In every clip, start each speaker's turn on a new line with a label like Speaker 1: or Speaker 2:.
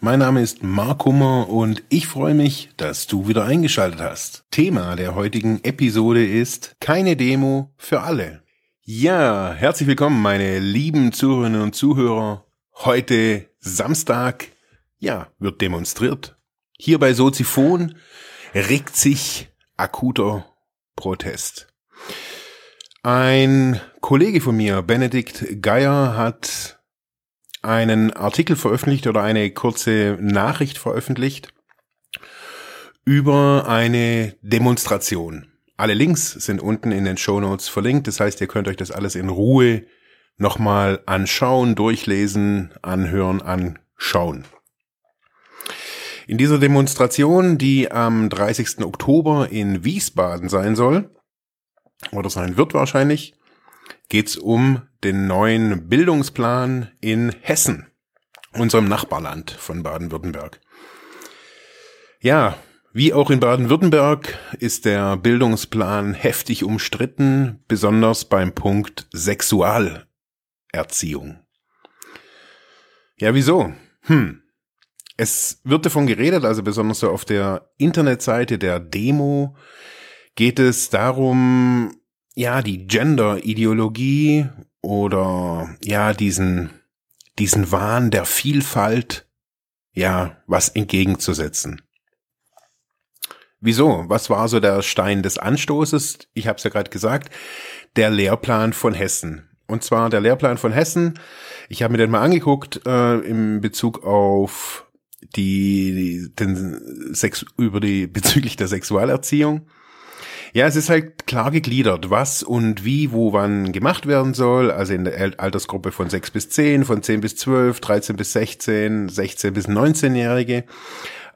Speaker 1: Mein Name ist Mark Hummer und ich freue mich, dass du wieder eingeschaltet hast. Thema der heutigen Episode ist keine Demo für alle. Ja, herzlich willkommen, meine lieben Zuhörerinnen und Zuhörer. Heute Samstag, ja, wird demonstriert. Hier bei Soziphon regt sich akuter Protest. Ein Kollege von mir, Benedikt Geier, hat einen Artikel veröffentlicht oder eine kurze Nachricht veröffentlicht über eine Demonstration. Alle Links sind unten in den Show Notes verlinkt. Das heißt, ihr könnt euch das alles in Ruhe nochmal anschauen, durchlesen, anhören, anschauen. In dieser Demonstration, die am 30. Oktober in Wiesbaden sein soll, oder sein wird wahrscheinlich, geht's um den neuen Bildungsplan in Hessen, unserem Nachbarland von Baden-Württemberg. Ja, wie auch in Baden-Württemberg ist der Bildungsplan heftig umstritten, besonders beim Punkt Sexualerziehung. Ja, wieso? Hm. Es wird davon geredet, also besonders so auf der Internetseite der Demo, geht es darum, ja, die Gender-Ideologie oder ja, diesen, diesen Wahn der Vielfalt, ja, was entgegenzusetzen. Wieso? Was war so der Stein des Anstoßes? Ich habe es ja gerade gesagt, der Lehrplan von Hessen. Und zwar der Lehrplan von Hessen. Ich habe mir den mal angeguckt äh, im Bezug auf die den Sex über die bezüglich der Sexualerziehung. Ja, es ist halt klar gegliedert, was und wie, wo, wann gemacht werden soll. Also in der Altersgruppe von 6 bis 10, von 10 bis 12, 13 bis 16, 16 bis 19-Jährige.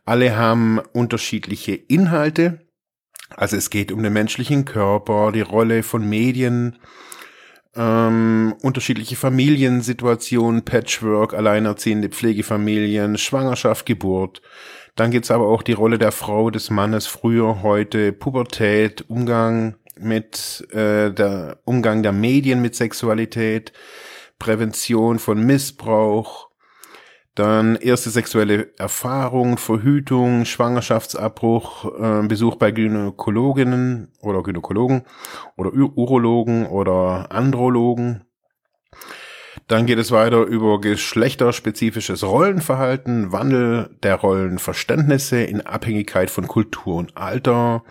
Speaker 1: Alle haben unterschiedliche Inhalte. Also es geht um den menschlichen Körper, die Rolle von Medien, ähm, unterschiedliche Familiensituationen, Patchwork, alleinerziehende Pflegefamilien, Schwangerschaft, Geburt. Dann gibt's aber auch die Rolle der Frau, des Mannes, früher, heute, Pubertät, Umgang mit äh, der Umgang der Medien mit Sexualität, Prävention von Missbrauch, dann erste sexuelle Erfahrung, Verhütung, Schwangerschaftsabbruch, äh, Besuch bei Gynäkologinnen oder Gynäkologen oder Urologen oder Andrologen. Dann geht es weiter über geschlechterspezifisches Rollenverhalten, Wandel der Rollenverständnisse in Abhängigkeit von Kultur und Alter,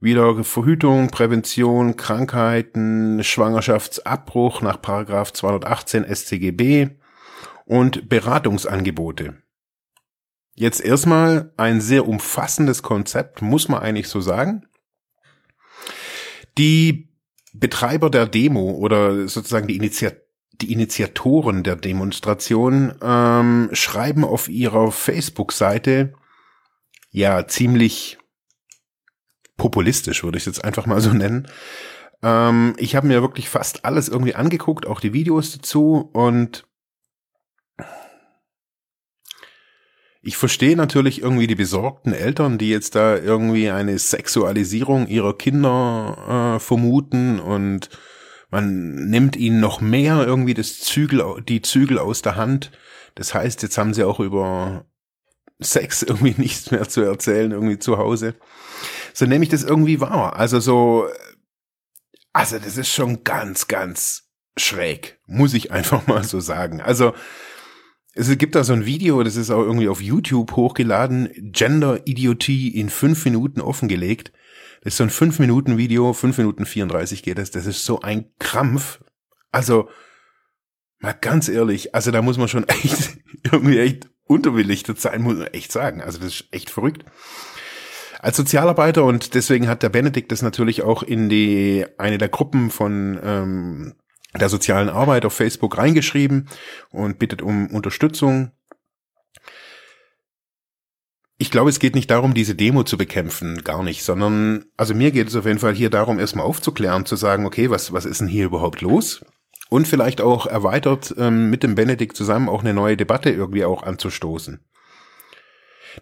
Speaker 1: wieder Verhütung, Prävention, Krankheiten, Schwangerschaftsabbruch nach Paragraph 218 StGB, und Beratungsangebote. Jetzt erstmal ein sehr umfassendes Konzept, muss man eigentlich so sagen. Die Betreiber der Demo oder sozusagen die, Initiat die Initiatoren der Demonstration ähm, schreiben auf ihrer Facebook-Seite ja ziemlich populistisch, würde ich es jetzt einfach mal so nennen. Ähm, ich habe mir wirklich fast alles irgendwie angeguckt, auch die Videos dazu und Ich verstehe natürlich irgendwie die besorgten Eltern, die jetzt da irgendwie eine Sexualisierung ihrer Kinder äh, vermuten und man nimmt ihnen noch mehr irgendwie das Zügel, die Zügel aus der Hand. Das heißt, jetzt haben sie auch über Sex irgendwie nichts mehr zu erzählen, irgendwie zu Hause. So nehme ich das irgendwie wahr. Also so, also das ist schon ganz, ganz schräg, muss ich einfach mal so sagen. Also es gibt da so ein Video, das ist auch irgendwie auf YouTube hochgeladen, Gender Idiotie in fünf Minuten offengelegt. Das ist so ein fünf Minuten Video, fünf Minuten 34 geht das. Das ist so ein Krampf. Also, mal ganz ehrlich, also da muss man schon echt, irgendwie echt unterbelichtet sein, muss man echt sagen. Also das ist echt verrückt. Als Sozialarbeiter und deswegen hat der Benedikt das natürlich auch in die, eine der Gruppen von, ähm, der sozialen Arbeit auf Facebook reingeschrieben und bittet um Unterstützung. Ich glaube, es geht nicht darum, diese Demo zu bekämpfen, gar nicht, sondern, also mir geht es auf jeden Fall hier darum, erstmal aufzuklären, zu sagen, okay, was, was ist denn hier überhaupt los? Und vielleicht auch erweitert ähm, mit dem Benedikt zusammen auch eine neue Debatte irgendwie auch anzustoßen.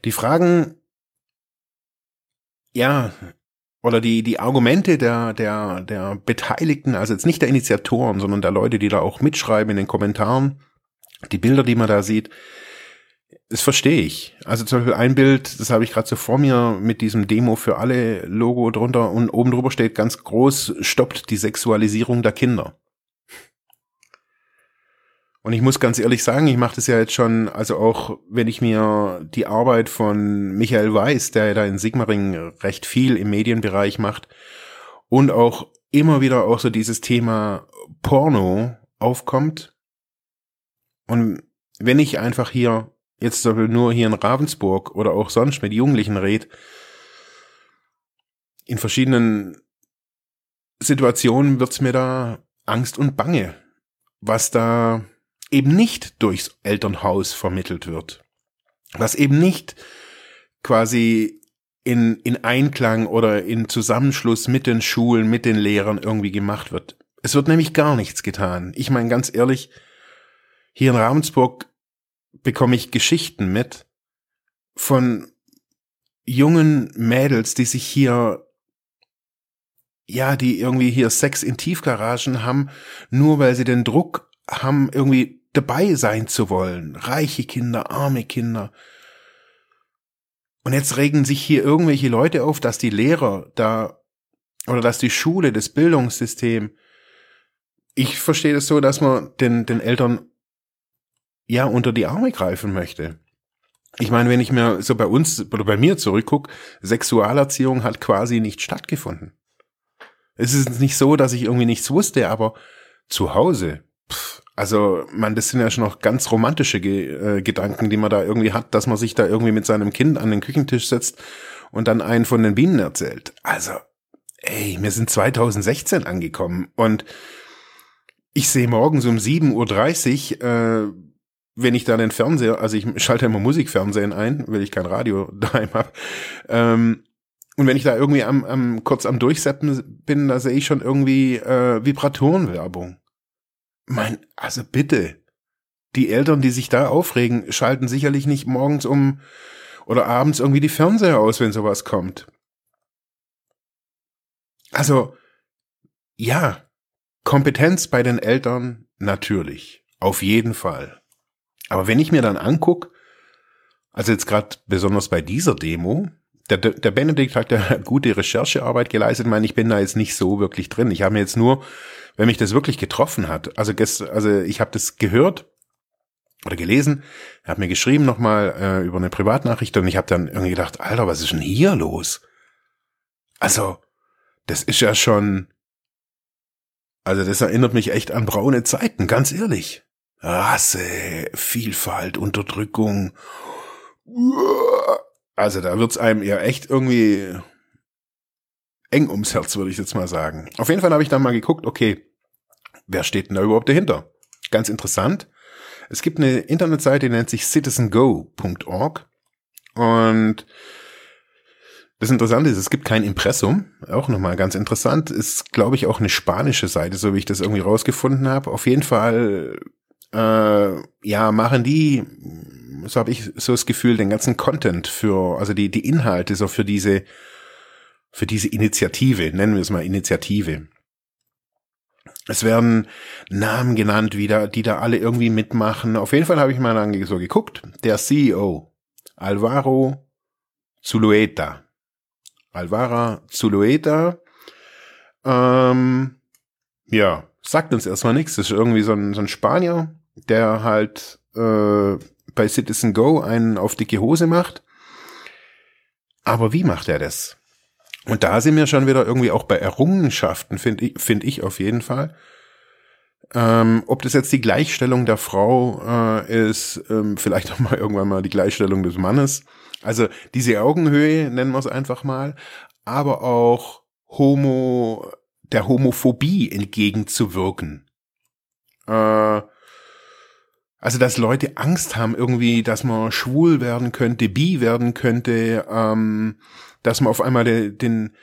Speaker 1: Die Fragen, ja, oder die, die Argumente der, der, der Beteiligten, also jetzt nicht der Initiatoren, sondern der Leute, die da auch mitschreiben in den Kommentaren, die Bilder, die man da sieht, das verstehe ich. Also zum Beispiel ein Bild, das habe ich gerade so vor mir mit diesem Demo für alle Logo drunter und oben drüber steht ganz groß, stoppt die Sexualisierung der Kinder. Und ich muss ganz ehrlich sagen, ich mache das ja jetzt schon, also auch wenn ich mir die Arbeit von Michael Weiß, der ja da in Sigmaring recht viel im Medienbereich macht, und auch immer wieder auch so dieses Thema Porno aufkommt. Und wenn ich einfach hier jetzt nur hier in Ravensburg oder auch sonst mit Jugendlichen red, in verschiedenen Situationen wird's mir da Angst und Bange, was da eben nicht durchs Elternhaus vermittelt wird. Was eben nicht quasi in, in Einklang oder in Zusammenschluss mit den Schulen, mit den Lehrern irgendwie gemacht wird. Es wird nämlich gar nichts getan. Ich meine ganz ehrlich, hier in Ravensburg bekomme ich Geschichten mit von jungen Mädels, die sich hier ja, die irgendwie hier Sex in Tiefgaragen haben, nur weil sie den Druck haben, irgendwie dabei sein zu wollen. Reiche Kinder, arme Kinder. Und jetzt regen sich hier irgendwelche Leute auf, dass die Lehrer da oder dass die Schule, das Bildungssystem, ich verstehe das so, dass man den, den Eltern ja unter die Arme greifen möchte. Ich meine, wenn ich mir so bei uns oder bei mir zurückgucke, Sexualerziehung hat quasi nicht stattgefunden. Es ist nicht so, dass ich irgendwie nichts wusste, aber zu Hause, pff, also, man, das sind ja schon noch ganz romantische Ge äh, Gedanken, die man da irgendwie hat, dass man sich da irgendwie mit seinem Kind an den Küchentisch setzt und dann einen von den Bienen erzählt. Also, ey, wir sind 2016 angekommen und ich sehe morgens um 7.30 Uhr, äh, wenn ich da den Fernseher, also ich schalte immer Musikfernsehen ein, weil ich kein Radio daheim habe, ähm, und wenn ich da irgendwie am, am kurz am Durchseppen bin, da sehe ich schon irgendwie äh, Vibratorenwerbung. Mein, also bitte. Die Eltern, die sich da aufregen, schalten sicherlich nicht morgens um oder abends irgendwie die Fernseher aus, wenn sowas kommt. Also, ja, Kompetenz bei den Eltern natürlich, auf jeden Fall. Aber wenn ich mir dann anguck, also jetzt gerade besonders bei dieser Demo, der, der Benedikt hat ja gute Recherchearbeit geleistet. Ich meine, ich bin da jetzt nicht so wirklich drin. Ich habe mir jetzt nur wenn mich das wirklich getroffen hat, also gestern, also ich habe das gehört oder gelesen, er hat mir geschrieben nochmal äh, über eine Privatnachricht und ich habe dann irgendwie gedacht, Alter, was ist denn hier los? Also, das ist ja schon, also das erinnert mich echt an braune Zeiten, ganz ehrlich. Rasse, Vielfalt, Unterdrückung. Also da wird's einem ja echt irgendwie eng ums Herz, würde ich jetzt mal sagen. Auf jeden Fall habe ich dann mal geguckt, okay, wer steht denn da überhaupt dahinter? Ganz interessant. Es gibt eine Internetseite, die nennt sich citizengo.org und das Interessante ist, es gibt kein Impressum, auch nochmal ganz interessant, ist, glaube ich, auch eine spanische Seite, so wie ich das irgendwie rausgefunden habe. Auf jeden Fall, äh, ja, machen die, so habe ich so das Gefühl, den ganzen Content für, also die, die Inhalte so für diese für diese Initiative, nennen wir es mal Initiative. Es werden Namen genannt wieder, die da alle irgendwie mitmachen. Auf jeden Fall habe ich mal so geguckt. Der CEO, Alvaro Zulueta. Alvaro Zulueta, ähm, ja, sagt uns erstmal nichts. Das ist irgendwie so ein, so ein Spanier, der halt äh, bei Citizen Go einen auf dicke Hose macht. Aber wie macht er das? Und da sind wir schon wieder irgendwie auch bei Errungenschaften, finde ich, finde ich auf jeden Fall. Ähm, ob das jetzt die Gleichstellung der Frau äh, ist, ähm, vielleicht auch mal irgendwann mal die Gleichstellung des Mannes. Also diese Augenhöhe nennen wir es einfach mal, aber auch Homo, der Homophobie entgegenzuwirken. Äh, Also, dass Leute Angst haben irgendwie, dass man schwul werden könnte, bi werden könnte, ähm, dass man auf einmal de, den,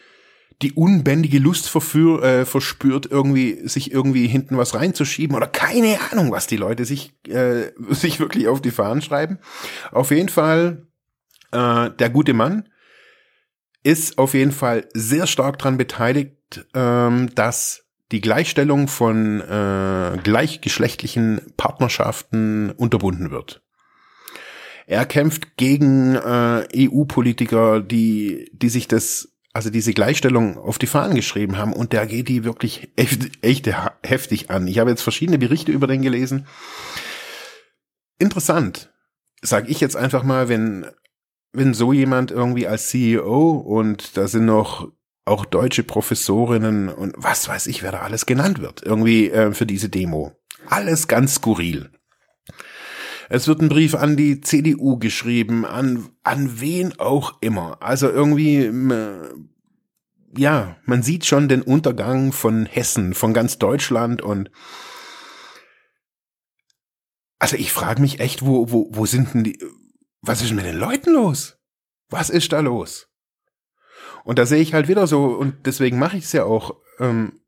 Speaker 1: die unbändige Lust verführ, äh, verspürt, irgendwie sich irgendwie hinten was reinzuschieben oder keine Ahnung, was die Leute sich äh, sich wirklich auf die Fahnen schreiben. Auf jeden Fall äh, der gute Mann ist auf jeden Fall sehr stark dran beteiligt, ähm, dass die Gleichstellung von äh, gleichgeschlechtlichen Partnerschaften unterbunden wird. Er kämpft gegen äh, EU-Politiker, die, die sich das, also diese Gleichstellung auf die Fahnen geschrieben haben und der geht die wirklich echt, echt heftig an. Ich habe jetzt verschiedene Berichte über den gelesen. Interessant, sag ich jetzt einfach mal, wenn wenn so jemand irgendwie als CEO und da sind noch auch deutsche Professorinnen und was weiß ich, wer da alles genannt wird, irgendwie äh, für diese Demo. Alles ganz skurril. Es wird ein Brief an die CDU geschrieben, an, an wen auch immer. Also irgendwie, ja, man sieht schon den Untergang von Hessen, von ganz Deutschland und also ich frage mich echt, wo, wo, wo sind denn die, was ist mit den Leuten los? Was ist da los? Und da sehe ich halt wieder so, und deswegen mache ich es ja auch, ähm,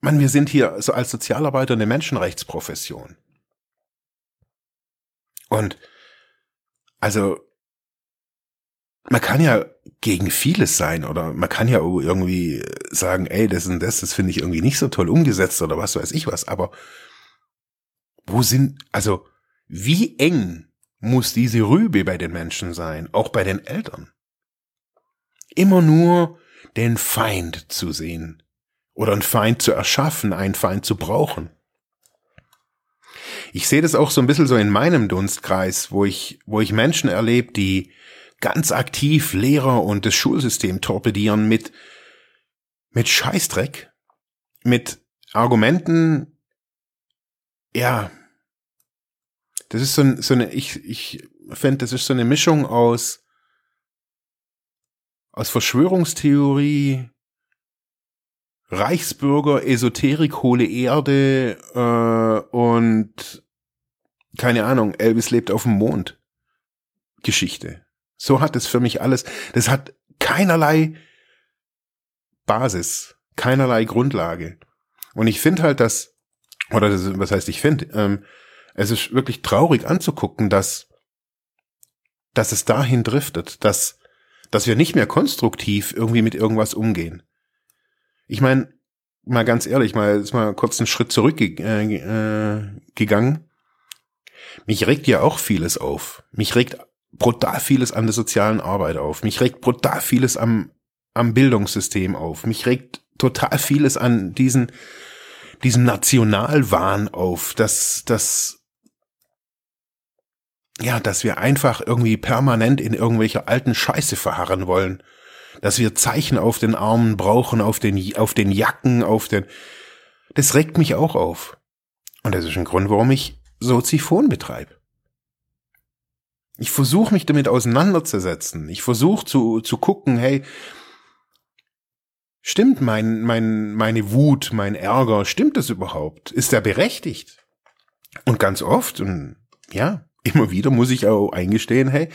Speaker 1: man, wir sind hier so als Sozialarbeiter eine Menschenrechtsprofession. Und also man kann ja gegen vieles sein oder man kann ja irgendwie sagen, ey, das und das, das finde ich irgendwie nicht so toll umgesetzt oder was weiß ich was, aber wo sind, also wie eng muss diese Rübe bei den Menschen sein, auch bei den Eltern? Immer nur den Feind zu sehen oder einen Feind zu erschaffen, einen Feind zu brauchen. Ich sehe das auch so ein bisschen so in meinem Dunstkreis, wo ich, wo ich Menschen erlebe, die ganz aktiv Lehrer und das Schulsystem torpedieren mit, mit Scheißdreck, mit Argumenten, ja, das ist so, so eine, ich, ich fände, das ist so eine Mischung aus, aus Verschwörungstheorie, Reichsbürger, Esoterik, hohle Erde äh, und keine Ahnung, Elvis lebt auf dem Mond. Geschichte. So hat es für mich alles. Das hat keinerlei Basis, keinerlei Grundlage. Und ich finde halt, dass, oder das, was heißt ich finde, ähm, es ist wirklich traurig anzugucken, dass, dass es dahin driftet, dass, dass wir nicht mehr konstruktiv irgendwie mit irgendwas umgehen. Ich meine, mal ganz ehrlich, mal ist mal kurz einen Schritt zurück äh, äh. Mich regt ja auch vieles auf. Mich regt brutal vieles an der sozialen Arbeit auf. Mich regt brutal vieles am, am Bildungssystem auf. Mich regt total vieles an diesen, diesen Nationalwahn auf, dass, dass ja, dass wir einfach irgendwie permanent in irgendwelcher alten Scheiße verharren wollen. Dass wir Zeichen auf den Armen brauchen, auf den, auf den Jacken, auf den, das regt mich auch auf. Und das ist ein Grund, warum ich Soziphon betreibe. Ich versuche mich damit auseinanderzusetzen. Ich versuche zu, zu gucken, hey, stimmt mein, mein, meine Wut, mein Ärger, stimmt das überhaupt? Ist er berechtigt? Und ganz oft, und ja, immer wieder muss ich auch eingestehen, hey,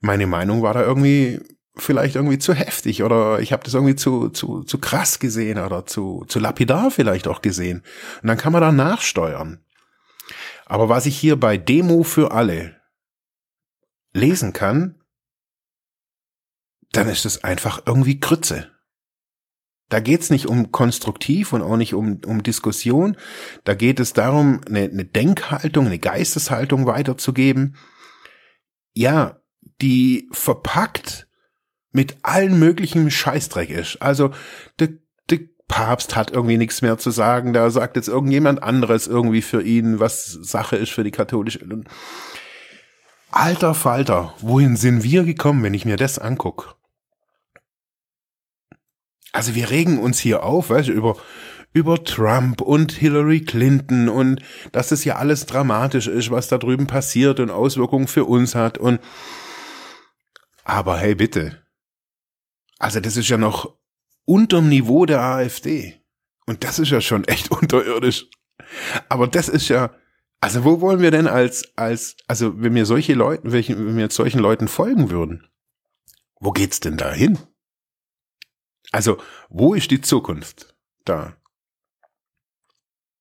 Speaker 1: meine Meinung war da irgendwie vielleicht irgendwie zu heftig oder ich habe das irgendwie zu, zu, zu krass gesehen oder zu, zu lapidar vielleicht auch gesehen. Und dann kann man da nachsteuern. Aber was ich hier bei Demo für alle lesen kann, dann ist es einfach irgendwie Krütze. Da geht's nicht um konstruktiv und auch nicht um, um Diskussion. Da geht es darum, eine, eine Denkhaltung, eine Geisteshaltung weiterzugeben. Ja, die verpackt mit allen möglichen Scheißdreck ist. Also der, der Papst hat irgendwie nichts mehr zu sagen. Da sagt jetzt irgendjemand anderes irgendwie für ihn, was Sache ist für die katholische. Alter Falter, wohin sind wir gekommen, wenn ich mir das anguck? Also wir regen uns hier auf, weißt du, über, über Trump und Hillary Clinton und dass es ja alles dramatisch ist, was da drüben passiert und Auswirkungen für uns hat und aber hey bitte. Also das ist ja noch unterm Niveau der AfD. Und das ist ja schon echt unterirdisch. Aber das ist ja, Also wo wollen wir denn als, als, also wenn wir solche Leuten, wenn wir solchen Leuten folgen würden, wo geht's denn da hin? Also, wo ist die Zukunft da?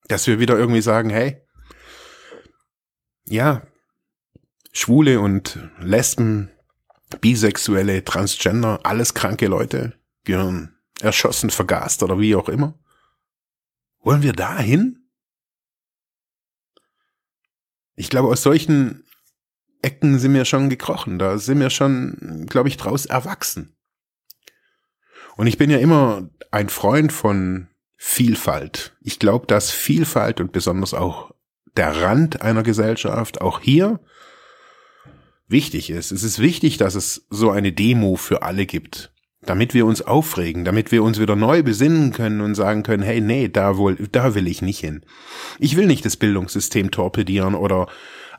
Speaker 1: Dass wir wieder irgendwie sagen, hey, ja, Schwule und Lesben, Bisexuelle, Transgender, alles kranke Leute gehören erschossen, vergast oder wie auch immer. Wollen wir da hin? Ich glaube, aus solchen Ecken sind wir schon gekrochen. Da sind wir schon, glaube ich, draus erwachsen. Und ich bin ja immer ein Freund von Vielfalt. Ich glaube, dass Vielfalt und besonders auch der Rand einer Gesellschaft auch hier wichtig ist. Es ist wichtig, dass es so eine Demo für alle gibt, damit wir uns aufregen, damit wir uns wieder neu besinnen können und sagen können, hey, nee, da wohl, da will ich nicht hin. Ich will nicht das Bildungssystem torpedieren oder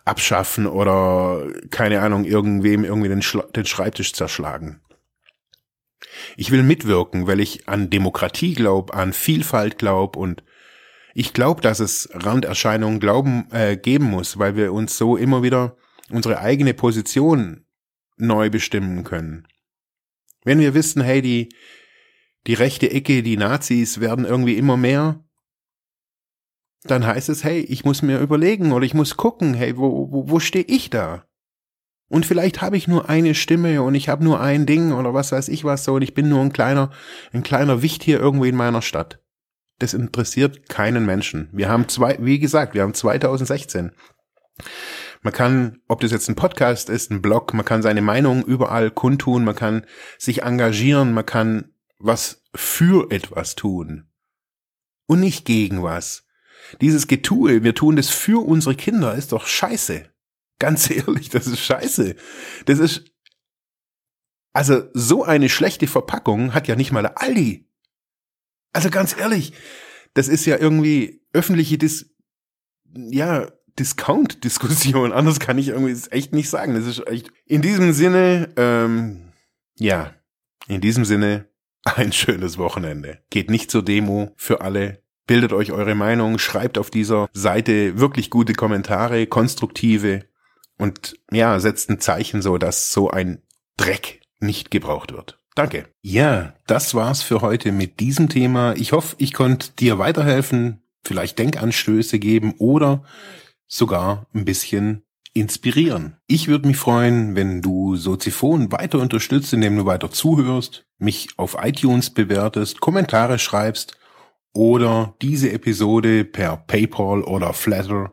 Speaker 1: abschaffen oder keine Ahnung, irgendwem irgendwie den, Schla den Schreibtisch zerschlagen. Ich will mitwirken, weil ich an Demokratie glaube, an Vielfalt glaube und ich glaube, dass es Randerscheinungen glauben äh, geben muss, weil wir uns so immer wieder unsere eigene Position neu bestimmen können. Wenn wir wissen, hey, die, die rechte Ecke, die Nazis werden irgendwie immer mehr, dann heißt es, hey, ich muss mir überlegen oder ich muss gucken, hey, wo, wo, wo stehe ich da? Und vielleicht habe ich nur eine Stimme und ich habe nur ein Ding oder was weiß ich was so und ich bin nur ein kleiner, ein kleiner Wicht hier irgendwo in meiner Stadt. Das interessiert keinen Menschen. Wir haben zwei, wie gesagt, wir haben 2016. Man kann, ob das jetzt ein Podcast ist, ein Blog, man kann seine Meinung überall kundtun, man kann sich engagieren, man kann was für etwas tun. Und nicht gegen was. Dieses Getue, wir tun das für unsere Kinder, ist doch scheiße. Ganz ehrlich, das ist scheiße. Das ist, also so eine schlechte Verpackung hat ja nicht mal der Aldi. Also ganz ehrlich, das ist ja irgendwie öffentliche Dis, ja, Discount-Diskussion. Anders kann ich irgendwie echt nicht sagen. Das ist echt. In diesem Sinne, ähm, ja, in diesem Sinne, ein schönes Wochenende. Geht nicht zur Demo für alle. Bildet euch eure Meinung, schreibt auf dieser Seite wirklich gute Kommentare, konstruktive und ja, setzt ein Zeichen so, dass so ein Dreck nicht gebraucht wird. Danke. Ja, das war's für heute mit diesem Thema. Ich hoffe, ich konnte dir weiterhelfen, vielleicht Denkanstöße geben oder sogar ein bisschen inspirieren. Ich würde mich freuen, wenn du Soziphon weiter unterstützt, indem du weiter zuhörst, mich auf iTunes bewertest, Kommentare schreibst oder diese Episode per PayPal oder Flatter